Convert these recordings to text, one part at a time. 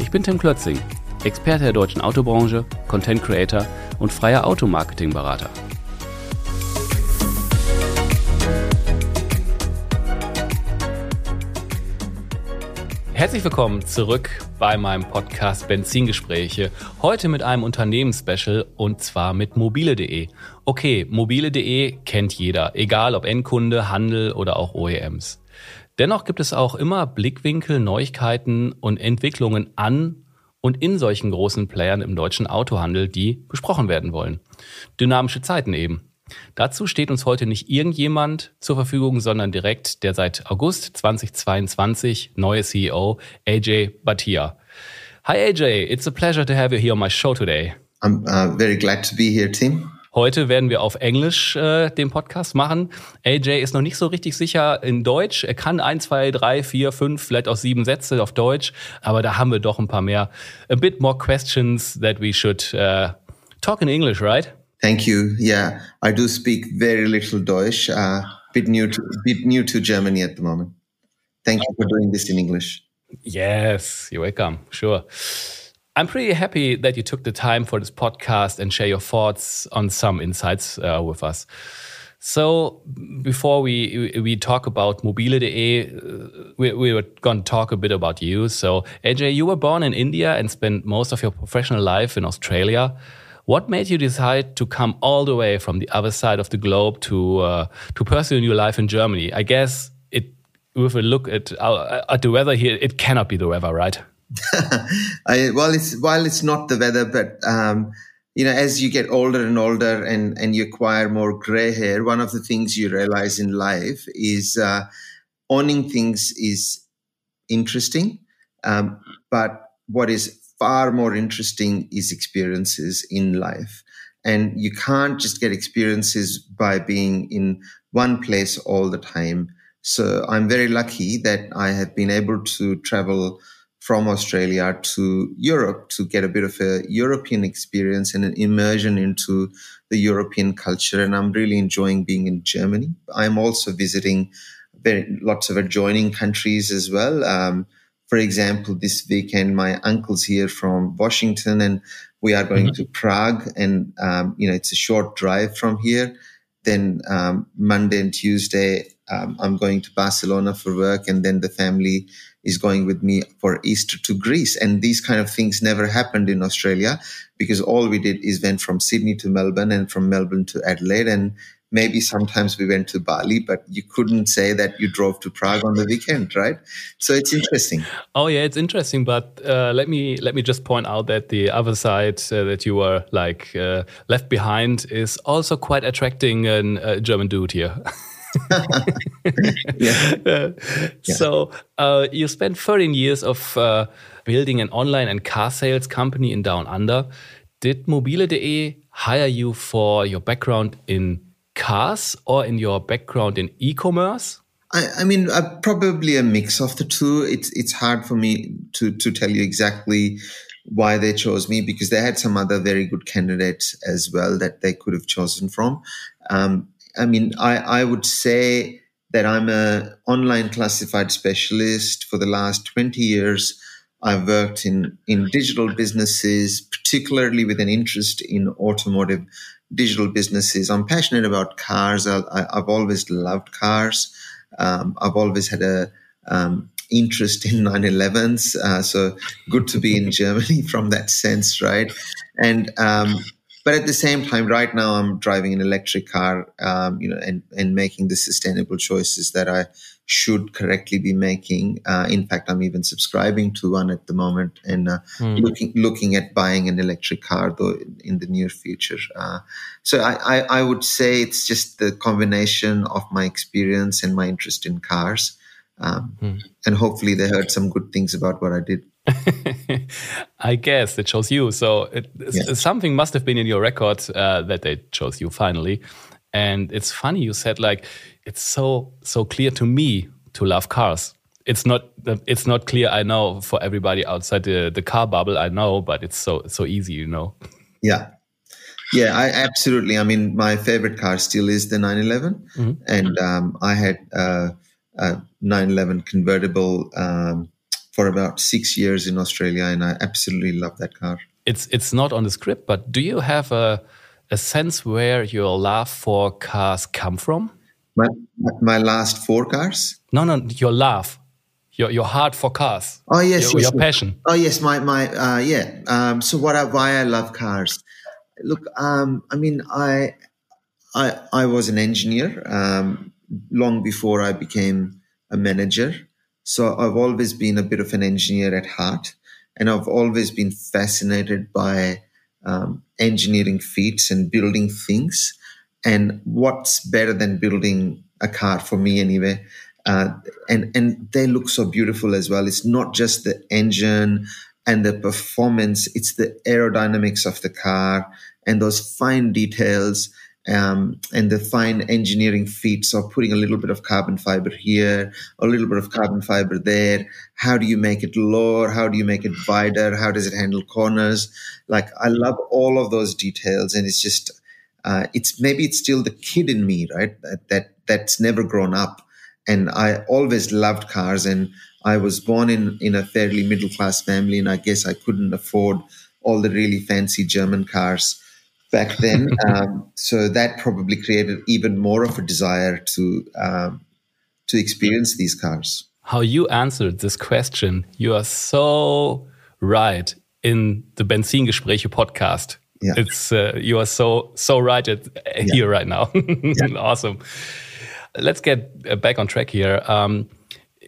Ich bin Tim Klötzing, Experte der deutschen Autobranche, Content Creator und freier Automarketing-Berater. Herzlich willkommen zurück bei meinem Podcast Benzingespräche. Heute mit einem Unternehmensspecial und zwar mit mobile.de. Okay, mobile.de kennt jeder, egal ob Endkunde, Handel oder auch OEMs. Dennoch gibt es auch immer Blickwinkel, Neuigkeiten und Entwicklungen an und in solchen großen Playern im deutschen Autohandel, die besprochen werden wollen. Dynamische Zeiten eben. Dazu steht uns heute nicht irgendjemand zur Verfügung, sondern direkt der seit August 2022 neue CEO, AJ Bhatia. Hi AJ, it's a pleasure to have you here on my show today. I'm uh, very glad to be here, Tim. Heute werden wir auf Englisch äh, den Podcast machen. AJ ist noch nicht so richtig sicher in Deutsch. Er kann ein, zwei, drei, vier, fünf, vielleicht auch sieben Sätze auf Deutsch, aber da haben wir doch ein paar mehr. A bit more questions that we should uh, talk in English, right? Thank you. Yeah, I do speak very little Deutsch. Uh, bit new to bit new to Germany at the moment. Thank you for doing this in English. Yes, you're welcome. Sure. I'm pretty happy that you took the time for this podcast and share your thoughts on some insights uh, with us. So before we we talk about mobile.de, uh, we, we were going to talk a bit about you. So Ajay, you were born in India and spent most of your professional life in Australia. What made you decide to come all the way from the other side of the globe to uh, to pursue your life in Germany? I guess it, with a look at uh, at the weather here, it cannot be the weather, right? I, well, it's while it's not the weather, but um, you know, as you get older and older and and you acquire more gray hair, one of the things you realize in life is uh, owning things is interesting, um, but what is far more interesting is experiences in life. And you can't just get experiences by being in one place all the time. So I'm very lucky that I have been able to travel from Australia to Europe to get a bit of a European experience and an immersion into the European culture. And I'm really enjoying being in Germany. I'm also visiting very, lots of adjoining countries as well. Um, for example, this weekend, my uncle's here from Washington and we are going mm-hmm. to Prague and, um, you know, it's a short drive from here. Then, um, Monday and Tuesday, um, I'm going to Barcelona for work and then the family is going with me for Easter to Greece. And these kind of things never happened in Australia because all we did is went from Sydney to Melbourne and from Melbourne to Adelaide. And maybe sometimes we went to Bali, but you couldn't say that you drove to Prague on the weekend, right? So it's interesting. Oh yeah, it's interesting. But uh, let me let me just point out that the other side uh, that you were like uh, left behind is also quite attracting a German dude here. yeah. yeah. So uh, you spent 13 years of uh, building an online and car sales company in Down Under. Did mobile.de hire you for your background in cars or in your background in e-commerce? I, I mean, uh, probably a mix of the two. It's it's hard for me to to tell you exactly why they chose me because they had some other very good candidates as well that they could have chosen from. Um, I mean, I, I would say that I'm a online classified specialist for the last 20 years. I've worked in, in digital businesses, particularly with an interest in automotive digital businesses. I'm passionate about cars. I, have always loved cars. Um, I've always had a um, interest in 911s. Uh, so good to be in Germany from that sense, right? And um, but at the same time, right now I'm driving an electric car, um, you know, and and making the sustainable choices that I should correctly be making. Uh, in fact, I'm even subscribing to one at the moment and uh, mm. looking looking at buying an electric car though in the near future. Uh, so I, I, I would say it's just the combination of my experience and my interest in cars. Um, mm. And hopefully they heard some good things about what I did. I guess it chose you. So it, yeah. something must have been in your record uh, that they chose you finally. And it's funny you said like it's so so clear to me to love cars. It's not it's not clear. I know for everybody outside the the car bubble. I know, but it's so so easy, you know. Yeah, yeah, I absolutely. I mean, my favorite car still is the 911, mm-hmm. and um, I had uh, a 911 convertible um, for about six years in Australia, and I absolutely love that car. It's it's not on the script, but do you have a a sense where your love for cars come from? My my last four cars? No, no, your love. Your, your heart for cars. Oh yes, your, yes, your passion. Oh yes, my my uh, yeah. Um, so what? I, why I love cars? Look, um, I mean, I, I, I was an engineer um, long before I became a manager. So I've always been a bit of an engineer at heart, and I've always been fascinated by um, engineering feats and building things. And what's better than building a car for me, anyway? Uh, and and they look so beautiful as well. It's not just the engine and the performance; it's the aerodynamics of the car and those fine details um, and the fine engineering feats of putting a little bit of carbon fiber here, a little bit of carbon fiber there. How do you make it lower? How do you make it wider? How does it handle corners? Like I love all of those details, and it's just uh, it's maybe it's still the kid in me, right? That that that's never grown up, and I always loved cars, and I was born in in a fairly middle class family, and I guess I couldn't afford all the really fancy German cars back then. um, so that probably created even more of a desire to um, to experience these cars. How you answered this question, you are so right in the Benzingespräche podcast. Yeah. It's uh, you are so so right at, yeah. here right now. yeah. Awesome. Let's get uh, back on track here. Um,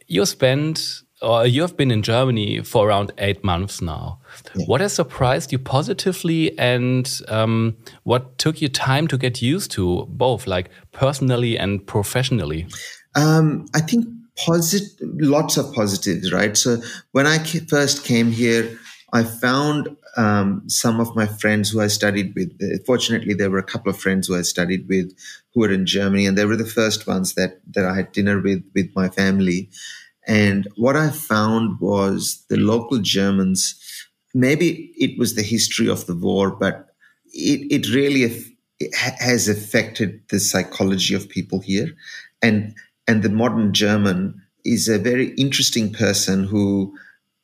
you spent or you have been in Germany for around eight months now. Yeah. What has surprised you positively, and um, what took you time to get used to, both like personally and professionally? Um, I think positive, lots of positives, right? So when I first came here, I found um, some of my friends who I studied with. Fortunately, there were a couple of friends who I studied with who were in Germany, and they were the first ones that that I had dinner with with my family. And what I found was the local Germans, maybe it was the history of the war, but it, it really it has affected the psychology of people here. And, and the modern German is a very interesting person who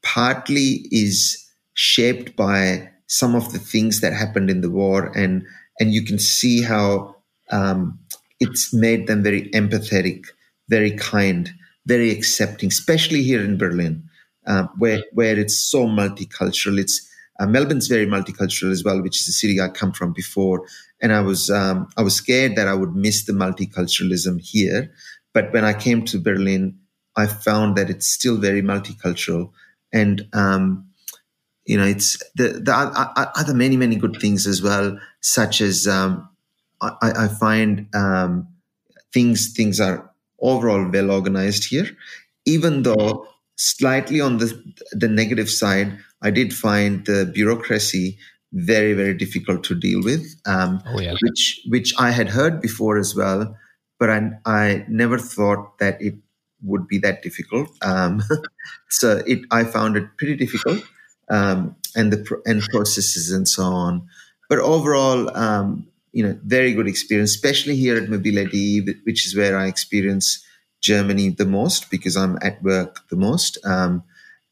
partly is shaped by some of the things that happened in the war. And, and you can see how um, it's made them very empathetic, very kind very accepting, especially here in Berlin, uh, where where it's so multicultural. It's uh, Melbourne's very multicultural as well, which is the city I come from before, and I was um, I was scared that I would miss the multiculturalism here. But when I came to Berlin, I found that it's still very multicultural, and um, you know, it's the the other many many good things as well, such as um, I, I, find um, things things are overall well organized here, even though slightly on the the negative side, I did find the bureaucracy very very difficult to deal with, um, oh, yeah. which which I had heard before as well, but I I never thought that it would be that difficult. Um, so it I found it pretty difficult, um, and the and processes and so on. But overall, um, you know, very good experience, especially here at mobile.de, which is where I experience Germany the most because I'm at work the most. Um,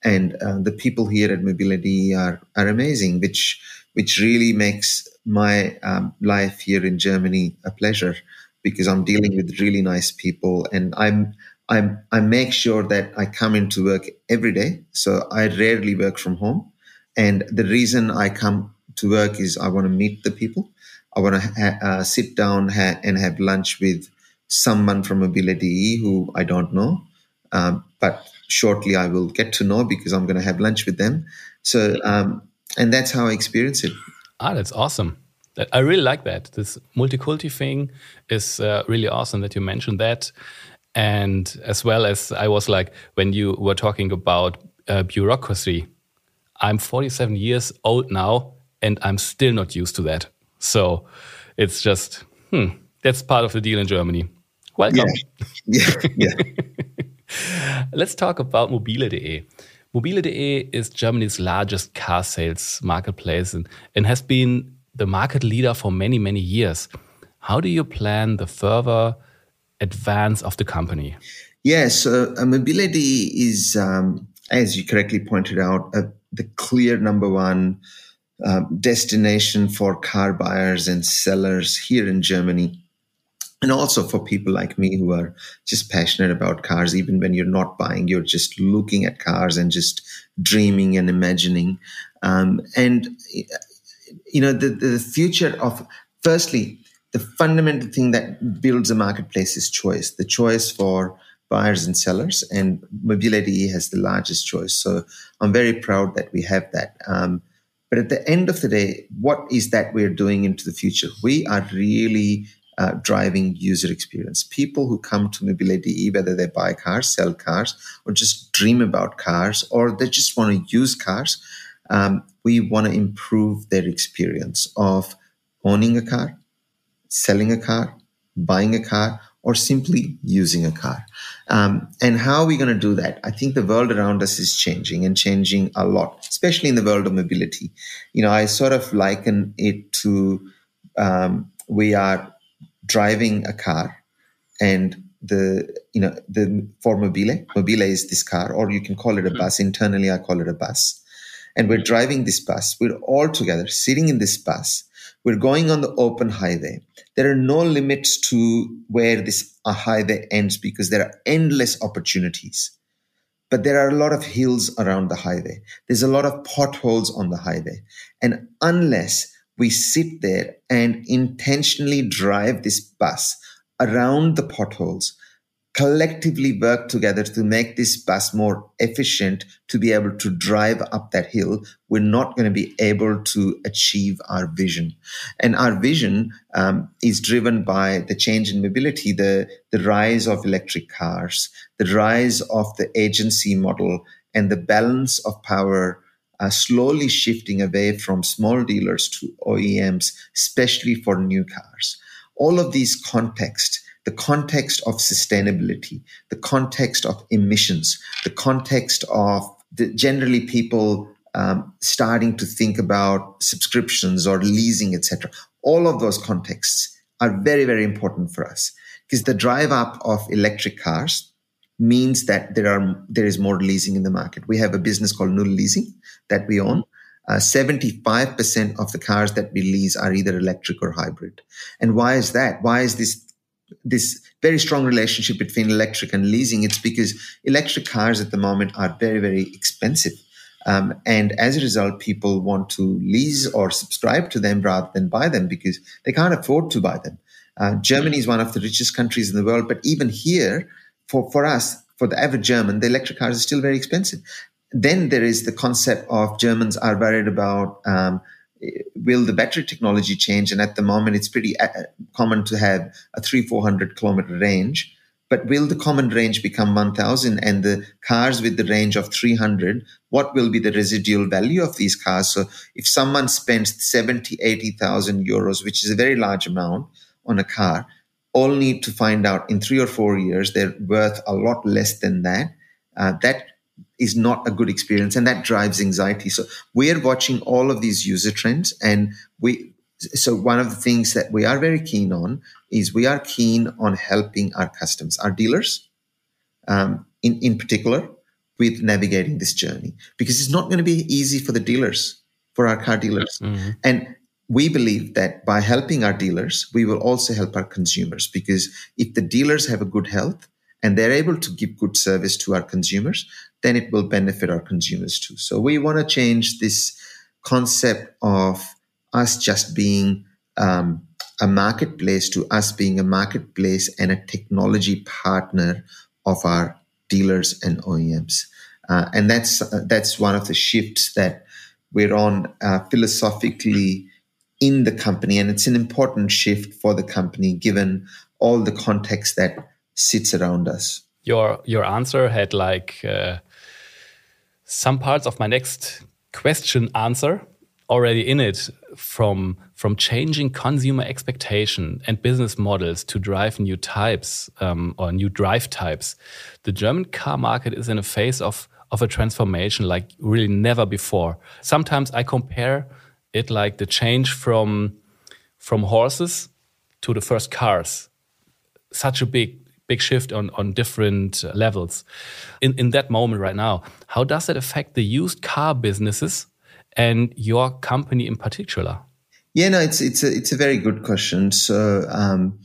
and uh, the people here at mobile.de are, are amazing, which which really makes my um, life here in Germany a pleasure because I'm dealing with really nice people, and I'm I'm I make sure that I come into work every day. So I rarely work from home, and the reason I come to work is I want to meet the people. I want to ha- uh, sit down ha- and have lunch with someone from Mobile.de who I don't know, um, but shortly I will get to know because I'm going to have lunch with them. So, um, and that's how I experience it. Ah, that's awesome. I really like that. This multiculti thing is uh, really awesome that you mentioned that. And as well as I was like, when you were talking about uh, bureaucracy, I'm 47 years old now and I'm still not used to that. So it's just, hmm, that's part of the deal in Germany. Welcome. Yeah. yeah. yeah. Let's talk about mobile.de. Mobile.de is Germany's largest car sales marketplace and, and has been the market leader for many, many years. How do you plan the further advance of the company? Yes, uh, Mobile.de is, um, as you correctly pointed out, uh, the clear number one uh, destination for car buyers and sellers here in Germany. And also for people like me who are just passionate about cars, even when you're not buying, you're just looking at cars and just dreaming and imagining. Um, and, you know, the, the future of, firstly, the fundamental thing that builds a marketplace is choice the choice for buyers and sellers, and mobile.de has the largest choice. So I'm very proud that we have that. Um, but at the end of the day, what is that we're doing into the future? We are really uh, driving user experience. People who come to Mobile.de, whether they buy cars, sell cars, or just dream about cars, or they just want to use cars, um, we want to improve their experience of owning a car, selling a car, buying a car, or simply using a car. Um, and how are we going to do that? I think the world around us is changing and changing a lot, especially in the world of mobility. You know, I sort of liken it to um, we are driving a car and the you know the for mobile mobile is this car or you can call it a bus internally i call it a bus and we're driving this bus we're all together sitting in this bus we're going on the open highway. There are no limits to where this uh, highway ends because there are endless opportunities. But there are a lot of hills around the highway. There's a lot of potholes on the highway. And unless we sit there and intentionally drive this bus around the potholes, collectively work together to make this bus more efficient to be able to drive up that hill, we're not going to be able to achieve our vision. And our vision um, is driven by the change in mobility, the, the rise of electric cars, the rise of the agency model, and the balance of power uh, slowly shifting away from small dealers to OEMs, especially for new cars. All of these contexts the context of sustainability, the context of emissions, the context of the, generally people um, starting to think about subscriptions or leasing, etc. All of those contexts are very, very important for us because the drive up of electric cars means that there are there is more leasing in the market. We have a business called Null Leasing that we own. Uh, 75% of the cars that we lease are either electric or hybrid. And why is that? Why is this this very strong relationship between electric and leasing. It's because electric cars at the moment are very, very expensive. Um, and as a result, people want to lease or subscribe to them rather than buy them because they can't afford to buy them. Uh, Germany is one of the richest countries in the world, but even here, for, for us, for the average German, the electric cars are still very expensive. Then there is the concept of Germans are worried about um, will the battery technology change? And at the moment, it's pretty uh, common to have a three, 400 kilometer range. But will the common range become 1000 and the cars with the range of 300? What will be the residual value of these cars? So if someone spends 70, 80,000 euros, which is a very large amount on a car, only to find out in three or four years they're worth a lot less than that, uh, that is not a good experience and that drives anxiety so we're watching all of these user trends and we so one of the things that we are very keen on is we are keen on helping our customers our dealers um, in, in particular with navigating this journey because it's not going to be easy for the dealers for our car dealers mm-hmm. and we believe that by helping our dealers we will also help our consumers because if the dealers have a good health and they're able to give good service to our consumers, then it will benefit our consumers too. So we want to change this concept of us just being um, a marketplace to us being a marketplace and a technology partner of our dealers and OEMs. Uh, and that's uh, that's one of the shifts that we're on uh, philosophically in the company, and it's an important shift for the company given all the context that sits around us. Your your answer had like uh, some parts of my next question answer already in it from from changing consumer expectation and business models to drive new types um, or new drive types. The German car market is in a phase of of a transformation like really never before. Sometimes I compare it like the change from from horses to the first cars. Such a big big shift on on different levels. In in that moment right now, how does that affect the used car businesses and your company in particular? Yeah, no, it's it's a it's a very good question. So, um,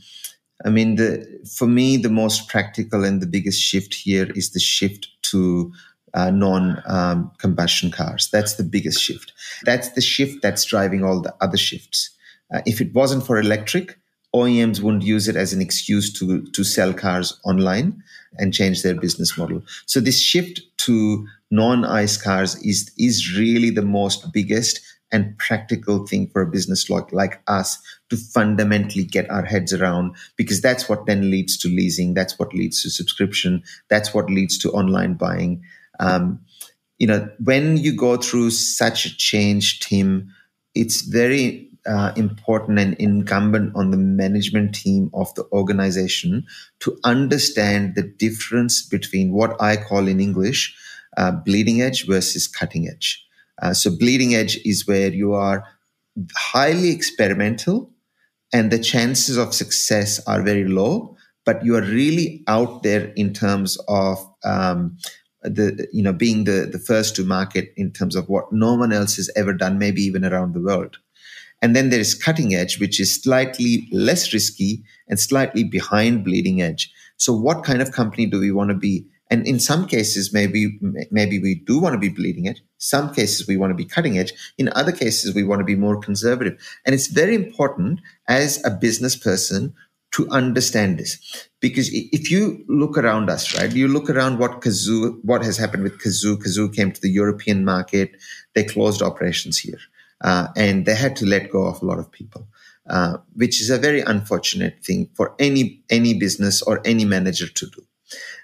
I mean, the for me, the most practical and the biggest shift here is the shift to uh, non-combustion um, cars. That's the biggest shift. That's the shift that's driving all the other shifts. Uh, if it wasn't for electric, OEMs wouldn't use it as an excuse to to sell cars online and change their business model. So this shift to non-ICE cars is is really the most biggest and practical thing for a business like, like us to fundamentally get our heads around because that's what then leads to leasing that's what leads to subscription that's what leads to online buying um, you know when you go through such a change Tim it's very uh, important and incumbent on the management team of the organization to understand the difference between what I call in English uh, bleeding edge versus cutting edge. Uh, so, bleeding edge is where you are highly experimental and the chances of success are very low, but you are really out there in terms of um, the you know being the the first to market in terms of what no one else has ever done, maybe even around the world. And then there is cutting edge, which is slightly less risky and slightly behind bleeding edge. So what kind of company do we want to be? And in some cases, maybe, maybe we do want to be bleeding edge. Some cases we want to be cutting edge. In other cases, we want to be more conservative. And it's very important as a business person to understand this. Because if you look around us, right, you look around what Cazoo, what has happened with Cazoo Cazoo came to the European market. They closed operations here uh, and they had to let go of a lot of people, uh, which is a very unfortunate thing for any any business or any manager to do.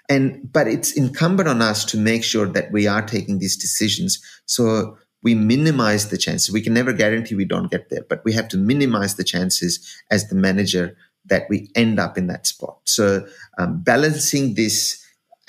And but it's incumbent on us to make sure that we are taking these decisions so we minimize the chances. We can never guarantee we don't get there, but we have to minimize the chances as the manager that we end up in that spot. So um, balancing this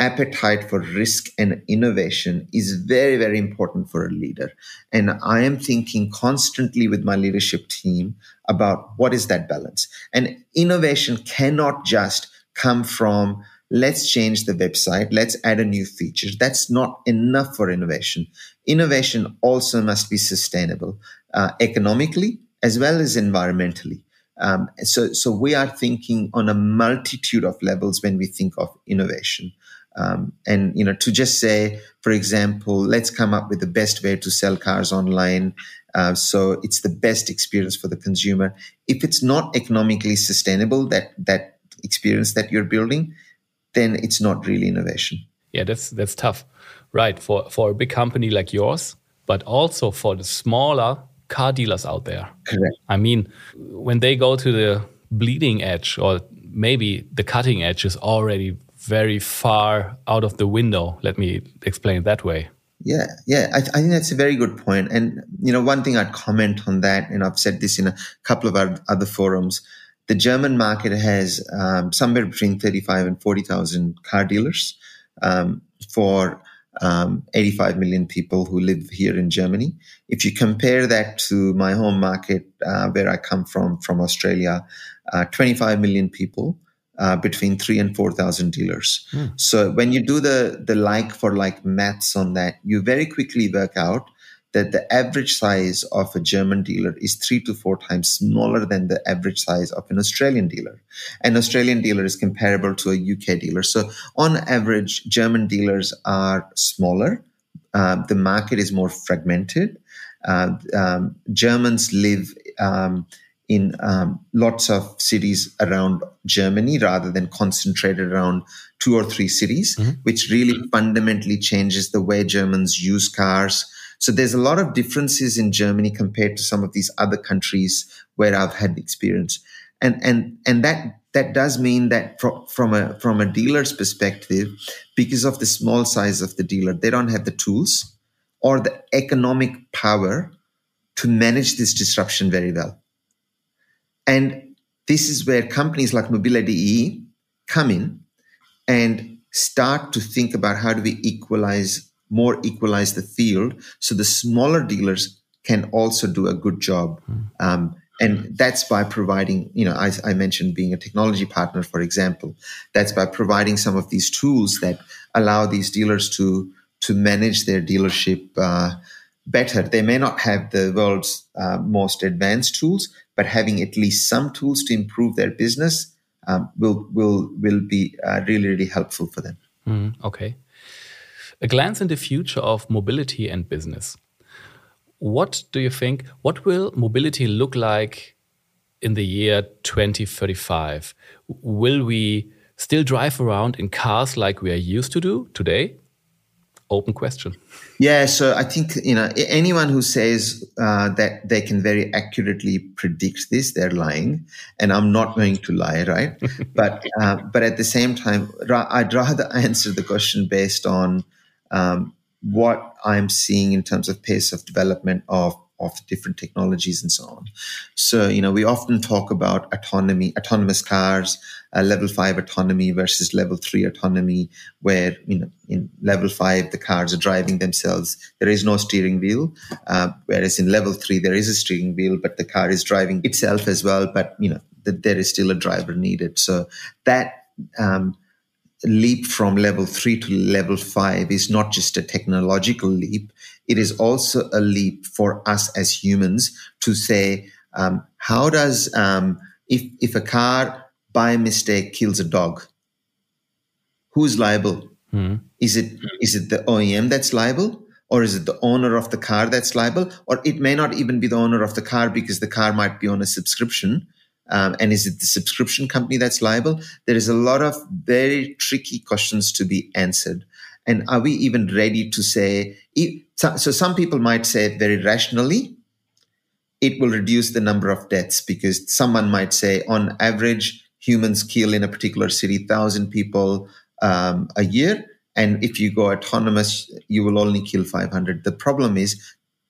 appetite for risk and innovation is very, very important for a leader. And I am thinking constantly with my leadership team about what is that balance. And innovation cannot just come from let's change the website, let's add a new feature. That's not enough for innovation. Innovation also must be sustainable uh, economically as well as environmentally. Um, so, so we are thinking on a multitude of levels when we think of innovation. Um, and you know, to just say, for example, let's come up with the best way to sell cars online, uh, so it's the best experience for the consumer. If it's not economically sustainable, that that experience that you're building, then it's not really innovation. Yeah, that's that's tough, right? For for a big company like yours, but also for the smaller car dealers out there. Correct. I mean, when they go to the bleeding edge or maybe the cutting edge is already very far out of the window. Let me explain it that way. Yeah, yeah, I, I, think that's a very good point. And you know, one thing I'd comment on that, and I've said this in a couple of our other forums. The German market has um, somewhere between thirty-five and forty thousand car dealers um, for um, 85 million people who live here in Germany. If you compare that to my home market, uh, where I come from, from Australia, uh, 25 million people uh, between three and four thousand dealers. Mm. So when you do the the like for like maths on that, you very quickly work out that the average size of a German dealer is three to four times smaller than the average size of an Australian dealer. An Australian dealer is comparable to a UK dealer. So on average, German dealers are smaller. Uh, the market is more fragmented. Uh, um, Germans live um, in um, lots of cities around Germany rather than concentrated around two or three cities, mm-hmm. which really fundamentally changes the way Germans use cars. So there's a lot of differences in Germany compared to some of these other countries where I've had experience. And, and, and that, that does mean that from, from a, from a dealer's perspective, because of the small size of the dealer, they don't have the tools or the economic power to manage this disruption very well. And this is where companies like mobile.de come in and start to think about how do we equalize more equalize the field so the smaller dealers can also do a good job mm. um, and that's by providing you know I, I, mentioned being a technology partner for example that's by providing some of these tools that allow these dealers to to manage their dealership uh, better they may not have the world's uh, most advanced tools but having at least some tools to improve their business um, will will will be uh, really really helpful for them. Mm, okay. A glance in the future of mobility and business. What do you think? What will mobility look like in the year 2035? Will we still drive around in cars like we are used to do today? Open question. Yeah, so I think you know anyone who says uh, that they can very accurately predict this, they're lying, and I'm not going to lie, right? but uh, but at the same time, ra- I'd rather answer the question based on um, what I'm seeing in terms of pace of development of of different technologies and so on. So, you know, we often talk about autonomy, autonomous cars, uh, level five autonomy versus level three autonomy, where, you know, in level five, the cars are driving themselves. There is no steering wheel. Uh, whereas in level three, there is a steering wheel, but the car is driving itself as well. But, you know, the, there is still a driver needed. So that, um, leap from level three to level five is not just a technological leap it is also a leap for us as humans to say, um, how does, um, if, if a car by mistake kills a dog, who's liable? Mm-hmm. Is it is it the OEM that's liable? Or is it the owner of the car that's liable? Or it may not even be the owner of the car because the car might be on a subscription. Um, and is it the subscription company that's liable? There is a lot of very tricky questions to be answered. And are we even ready to say, so some people might say very rationally, it will reduce the number of deaths because someone might say, on average, humans kill in a particular city 1,000 people um, a year. And if you go autonomous, you will only kill 500. The problem is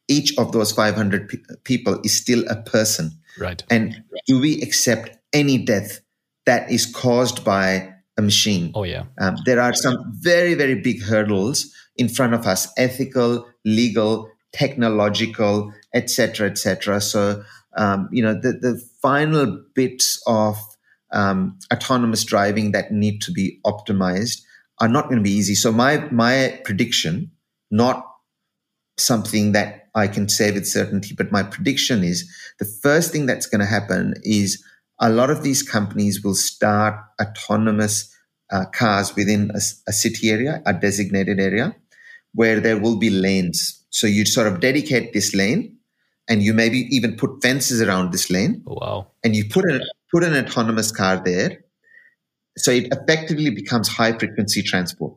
each of those 500 pe- people is still a person. Right. And do we accept any death that is caused by a machine. Oh, yeah. Um, there are some very, very big hurdles in front of us ethical, legal, technological, etc., etc. So, um, you know, the, the final bits of um, autonomous driving that need to be optimized are not going to be easy. So, my, my prediction, not something that I can say with certainty, but my prediction is the first thing that's going to happen is a lot of these companies will start autonomous uh, cars within a, a, city area, a designated area, where there will be lanes. So you sort of dedicate this lane, and you maybe even put fences around this lane. Oh, wow! And you put an put an autonomous car there, so it effectively becomes high frequency transport.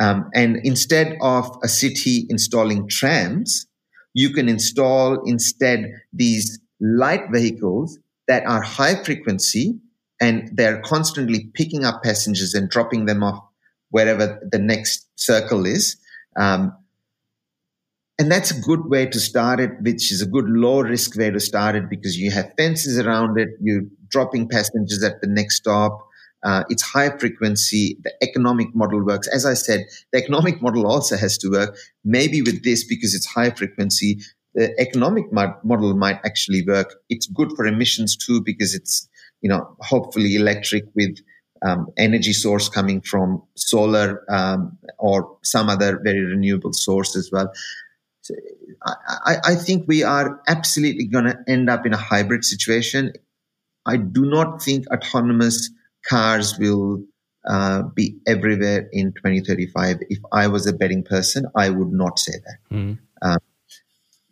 Um, and instead of a city installing trams, you can install instead these light vehicles that are high frequency and they're constantly picking up passengers and dropping them off wherever the next circle is. Um, and that's a good way to start it, which is a good low risk way to start it because you have fences around it, you're dropping passengers at the next stop. Uh, it's high frequency. The economic model works. As I said, the economic model also has to work. Maybe with this, because it's high frequency, the economic model might actually work. It's good for emissions too, because it's, you know, hopefully electric with um, energy source coming from solar um, or some other very renewable source as well. So I, I think we are absolutely going to end up in a hybrid situation. I do not think autonomous cars will uh, be everywhere in 2035. If I was a betting person, I would not say that. Mm. Um,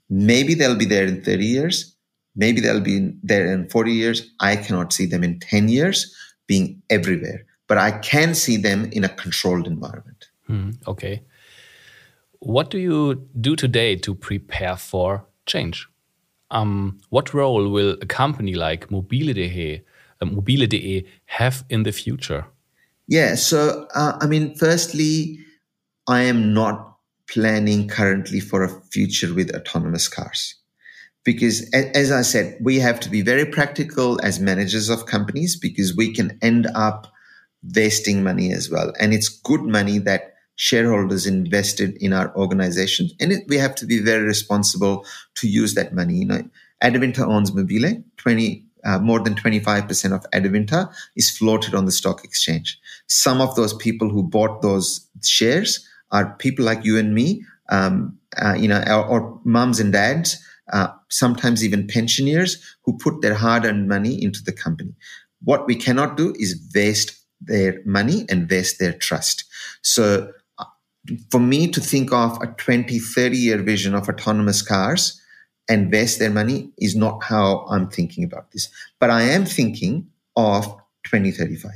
Maybe they'll be there in 30 years. Maybe they'll be there in 40 years. I cannot see them in 10 years being everywhere, but I can see them in a controlled environment. Hmm, okay. What do you do today to prepare for change? Um, what role will a company like Mobile.de, uh, Mobile.de have in the future? Yeah, so uh, I mean, firstly, I am not planning currently for a future with autonomous cars. Because as I said, we have to be very practical as managers of companies because we can end up wasting money as well. And it's good money that shareholders invested in our organization. And it, we have to be very responsible to use that money. You know, Adevinta owns Mobile, 20, uh, more than 25% of Adevinta is floated on the stock exchange. Some of those people who bought those shares are people like you and me, um, uh, you know, or, or, moms and dads, uh, sometimes even pensioners who put their hard-earned money into the company. What we cannot do is waste their money and waste their trust. So uh, for me to think of a 20, 30 year vision of autonomous cars and waste their money is not how I'm thinking about this. But I am thinking of 2035.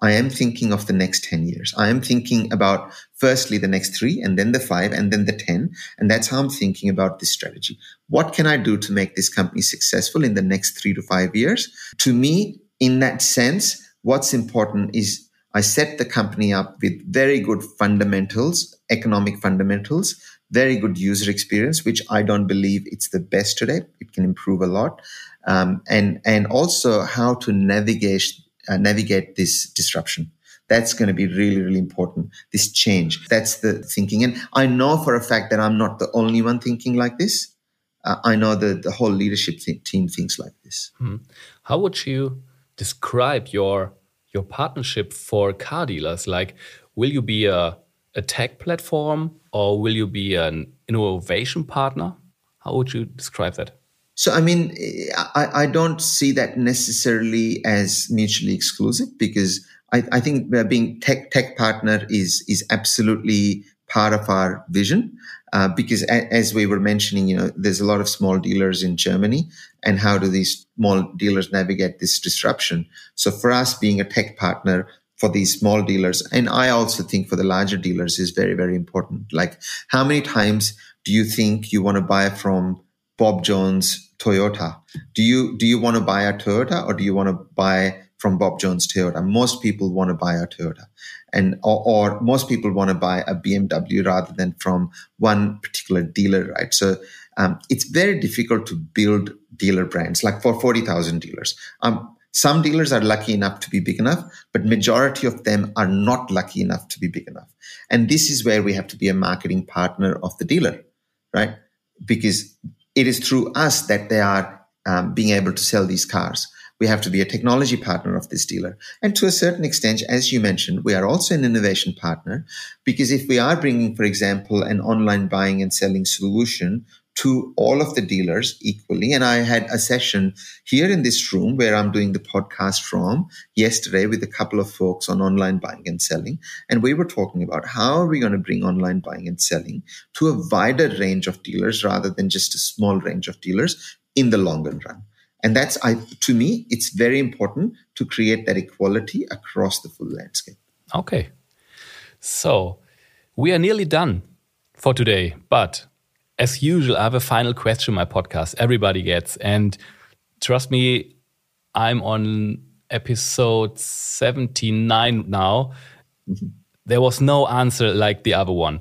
I am thinking of the next 10 years. I am thinking about firstly the next three and then the five and then the 10. And that's how I'm thinking about this strategy. What can I do to make this company successful in the next three to five years? To me, in that sense, what's important is I set the company up with very good fundamentals, economic fundamentals, very good user experience, which I don't believe it's the best today. It can improve a lot. Um, and, and also how to navigate uh, navigate this disruption. That's going to be really, really important. This change. That's the thinking. And I know for a fact that I'm not the only one thinking like this. Uh, I know that the whole leadership th- team thinks like this. Hmm. How would you describe your your partnership for car dealers? Like, will you be a, a tech platform or will you be an innovation partner? How would you describe that? So, I mean, I, I don't see that necessarily as mutually exclusive because I, I think being tech tech partner is is absolutely part of our vision. Uh, because a, as we were mentioning, you know, there's a lot of small dealers in Germany, and how do these small dealers navigate this disruption? So, for us, being a tech partner for these small dealers, and I also think for the larger dealers, is very very important. Like, how many times do you think you want to buy from Bob Jones Toyota. Do you do you want to buy a Toyota or do you want to buy from Bob Jones Toyota? Most people want to buy a Toyota, and or, or most people want to buy a BMW rather than from one particular dealer, right? So um, it's very difficult to build dealer brands like for forty thousand dealers. Um, some dealers are lucky enough to be big enough, but majority of them are not lucky enough to be big enough. And this is where we have to be a marketing partner of the dealer, right? Because it is through us that they are um, being able to sell these cars. We have to be a technology partner of this dealer. And to a certain extent, as you mentioned, we are also an innovation partner because if we are bringing, for example, an online buying and selling solution to all of the dealers equally. And I had a session here in this room where I'm doing the podcast from yesterday with a couple of folks on online buying and selling. And we were talking about how are we going to bring online buying and selling to a wider range of dealers rather than just a small range of dealers in the longer run. And that's, I, to me, it's very important to create that equality across the full landscape. Okay. So we are nearly done for today, but as usual, I have a final question my podcast everybody gets. And trust me, I'm on episode 79 now. There was no answer like the other one.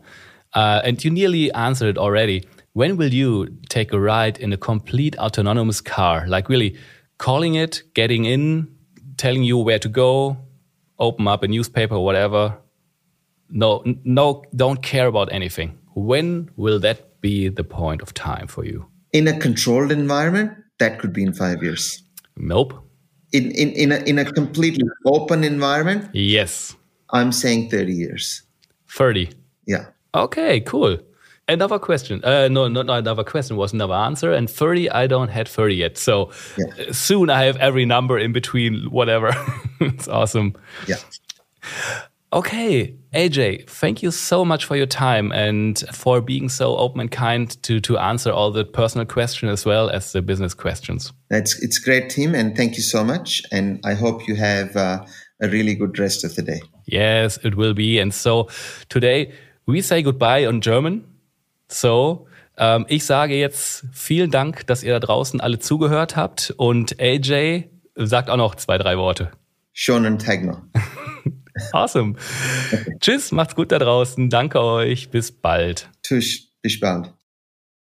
Uh, and you nearly answered it already. When will you take a ride in a complete autonomous car? Like, really calling it, getting in, telling you where to go, open up a newspaper whatever. No, no, don't care about anything. When will that be the point of time for you? In a controlled environment, that could be in five years. Nope. In in in a, in a completely open environment, yes. I'm saying 30 years. 30. Yeah. Okay, cool. Another question. Uh, no, not another question was another answer. And 30, I don't have 30 yet. So yeah. soon I have every number in between, whatever. it's awesome. Yeah. Okay, AJ, thank you so much for your time and for being so open and kind to to answer all the personal questions as well as the business questions. It's it's great, team, and thank you so much. And I hope you have uh, a really good rest of the day. Yes, it will be. And so today we say goodbye in German. So ähm, ich sage jetzt vielen Dank, dass ihr da draußen alle zugehört habt und AJ sagt auch noch zwei drei Worte. Schönen Tag noch. Awesome. Tschüss, macht's gut da draußen. Danke euch. Bis bald. Tusch, bis bald.